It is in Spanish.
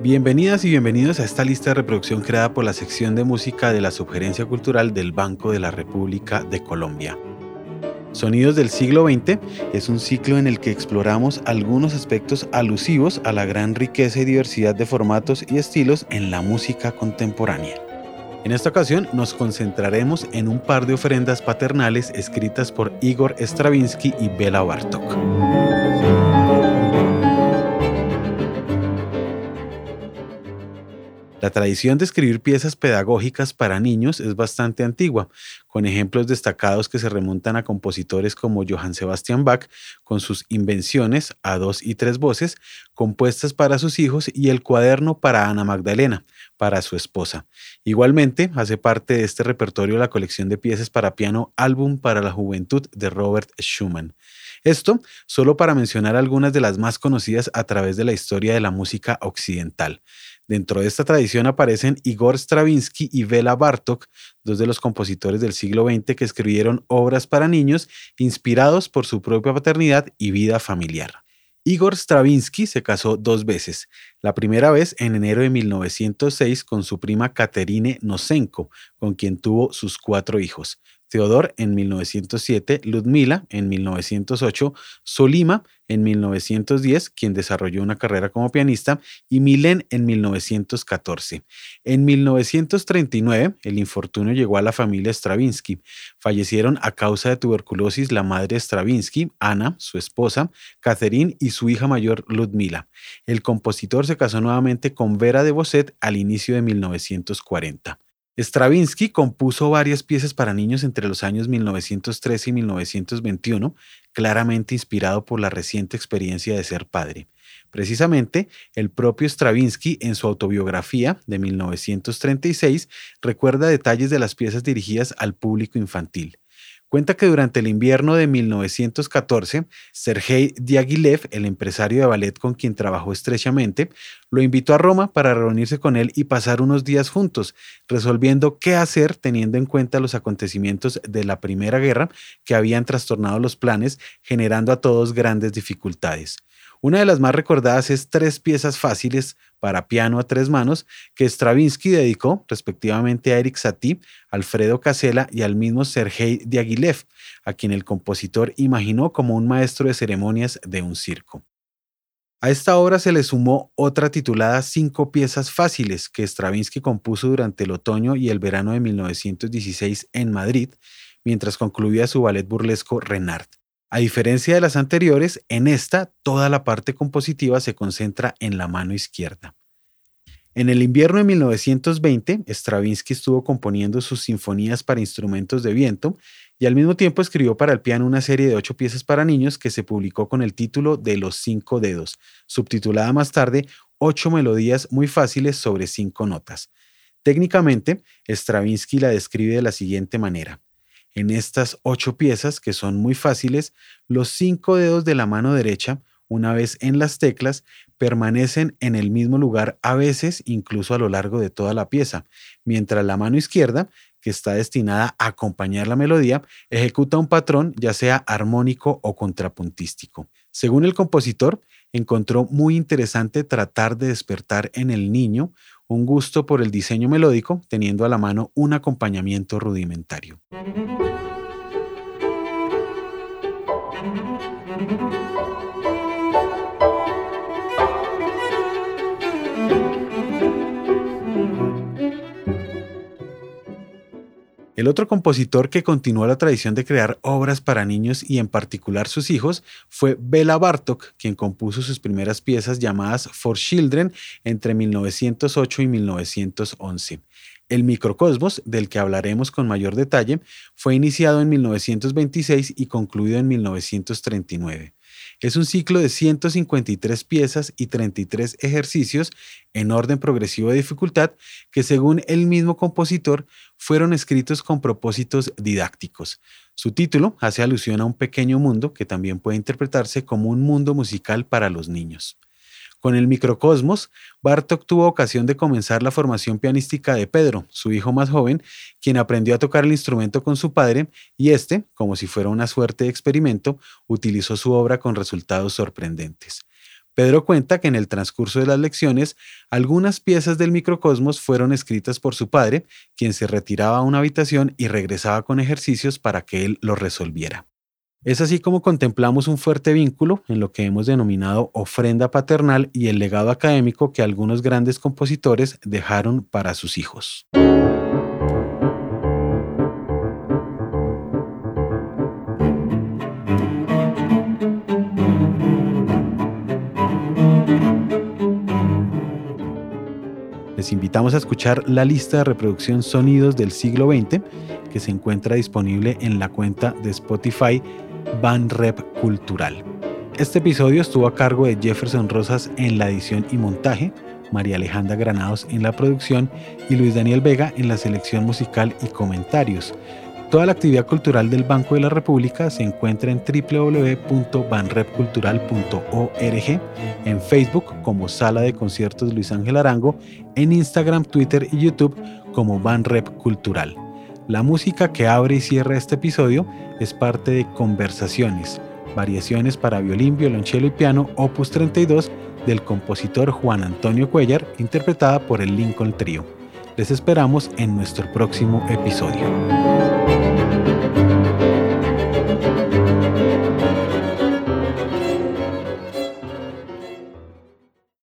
Bienvenidas y bienvenidos a esta lista de reproducción creada por la sección de música de la Sugerencia Cultural del Banco de la República de Colombia. Sonidos del siglo XX es un ciclo en el que exploramos algunos aspectos alusivos a la gran riqueza y diversidad de formatos y estilos en la música contemporánea. En esta ocasión nos concentraremos en un par de ofrendas paternales escritas por Igor Stravinsky y Bela Bartok. La tradición de escribir piezas pedagógicas para niños es bastante antigua, con ejemplos destacados que se remontan a compositores como Johann Sebastian Bach, con sus invenciones a dos y tres voces, compuestas para sus hijos, y el cuaderno para Ana Magdalena, para su esposa. Igualmente, hace parte de este repertorio la colección de piezas para piano Álbum para la Juventud de Robert Schumann. Esto solo para mencionar algunas de las más conocidas a través de la historia de la música occidental. Dentro de esta tradición aparecen Igor Stravinsky y Bela Bartok, dos de los compositores del siglo XX que escribieron obras para niños inspirados por su propia paternidad y vida familiar. Igor Stravinsky se casó dos veces, la primera vez en enero de 1906 con su prima Katerine Nosenko, con quien tuvo sus cuatro hijos. Theodor en 1907, Ludmila en 1908, Solima en 1910, quien desarrolló una carrera como pianista, y Milen en 1914. En 1939, el infortunio llegó a la familia Stravinsky. Fallecieron a causa de tuberculosis la madre Stravinsky, Ana, su esposa, Catherine y su hija mayor Ludmila. El compositor se casó nuevamente con Vera de Bosset al inicio de 1940. Stravinsky compuso varias piezas para niños entre los años 1913 y 1921, claramente inspirado por la reciente experiencia de ser padre. Precisamente, el propio Stravinsky, en su autobiografía de 1936, recuerda detalles de las piezas dirigidas al público infantil. Cuenta que durante el invierno de 1914, Sergei Diaghilev, el empresario de ballet con quien trabajó estrechamente, lo invitó a Roma para reunirse con él y pasar unos días juntos, resolviendo qué hacer teniendo en cuenta los acontecimientos de la Primera Guerra que habían trastornado los planes, generando a todos grandes dificultades. Una de las más recordadas es tres piezas fáciles para piano a tres manos que Stravinsky dedicó respectivamente a Eric Satie, Alfredo Casella y al mismo Sergei Diaghilev, a quien el compositor imaginó como un maestro de ceremonias de un circo. A esta obra se le sumó otra titulada Cinco piezas fáciles que Stravinsky compuso durante el otoño y el verano de 1916 en Madrid, mientras concluía su ballet burlesco Renard. A diferencia de las anteriores, en esta toda la parte compositiva se concentra en la mano izquierda. En el invierno de 1920, Stravinsky estuvo componiendo sus sinfonías para instrumentos de viento y al mismo tiempo escribió para el piano una serie de ocho piezas para niños que se publicó con el título de Los cinco dedos, subtitulada más tarde Ocho melodías muy fáciles sobre cinco notas. Técnicamente, Stravinsky la describe de la siguiente manera. En estas ocho piezas, que son muy fáciles, los cinco dedos de la mano derecha, una vez en las teclas, permanecen en el mismo lugar a veces incluso a lo largo de toda la pieza, mientras la mano izquierda, que está destinada a acompañar la melodía, ejecuta un patrón ya sea armónico o contrapuntístico. Según el compositor, encontró muy interesante tratar de despertar en el niño un gusto por el diseño melódico, teniendo a la mano un acompañamiento rudimentario. El otro compositor que continuó la tradición de crear obras para niños y en particular sus hijos fue Bela Bartok, quien compuso sus primeras piezas llamadas For Children entre 1908 y 1911. El microcosmos, del que hablaremos con mayor detalle, fue iniciado en 1926 y concluido en 1939. Es un ciclo de 153 piezas y 33 ejercicios en orden progresivo de dificultad que según el mismo compositor fueron escritos con propósitos didácticos. Su título hace alusión a un pequeño mundo que también puede interpretarse como un mundo musical para los niños. Con el microcosmos, Bartok tuvo ocasión de comenzar la formación pianística de Pedro, su hijo más joven, quien aprendió a tocar el instrumento con su padre y este, como si fuera una suerte de experimento, utilizó su obra con resultados sorprendentes. Pedro cuenta que en el transcurso de las lecciones, algunas piezas del microcosmos fueron escritas por su padre, quien se retiraba a una habitación y regresaba con ejercicios para que él los resolviera. Es así como contemplamos un fuerte vínculo en lo que hemos denominado ofrenda paternal y el legado académico que algunos grandes compositores dejaron para sus hijos. Les invitamos a escuchar la lista de reproducción Sonidos del siglo XX que se encuentra disponible en la cuenta de Spotify Rep Cultural. Este episodio estuvo a cargo de Jefferson Rosas en la edición y montaje, María Alejandra Granados en la producción y Luis Daniel Vega en la selección musical y comentarios. Toda la actividad cultural del Banco de la República se encuentra en www.banrepcultural.org, en Facebook como Sala de Conciertos Luis Ángel Arango, en Instagram, Twitter y YouTube como Banrep Cultural. La música que abre y cierra este episodio es parte de Conversaciones, variaciones para violín, violonchelo y piano, opus 32 del compositor Juan Antonio Cuellar, interpretada por el Lincoln Trio. Les esperamos en nuestro próximo episodio.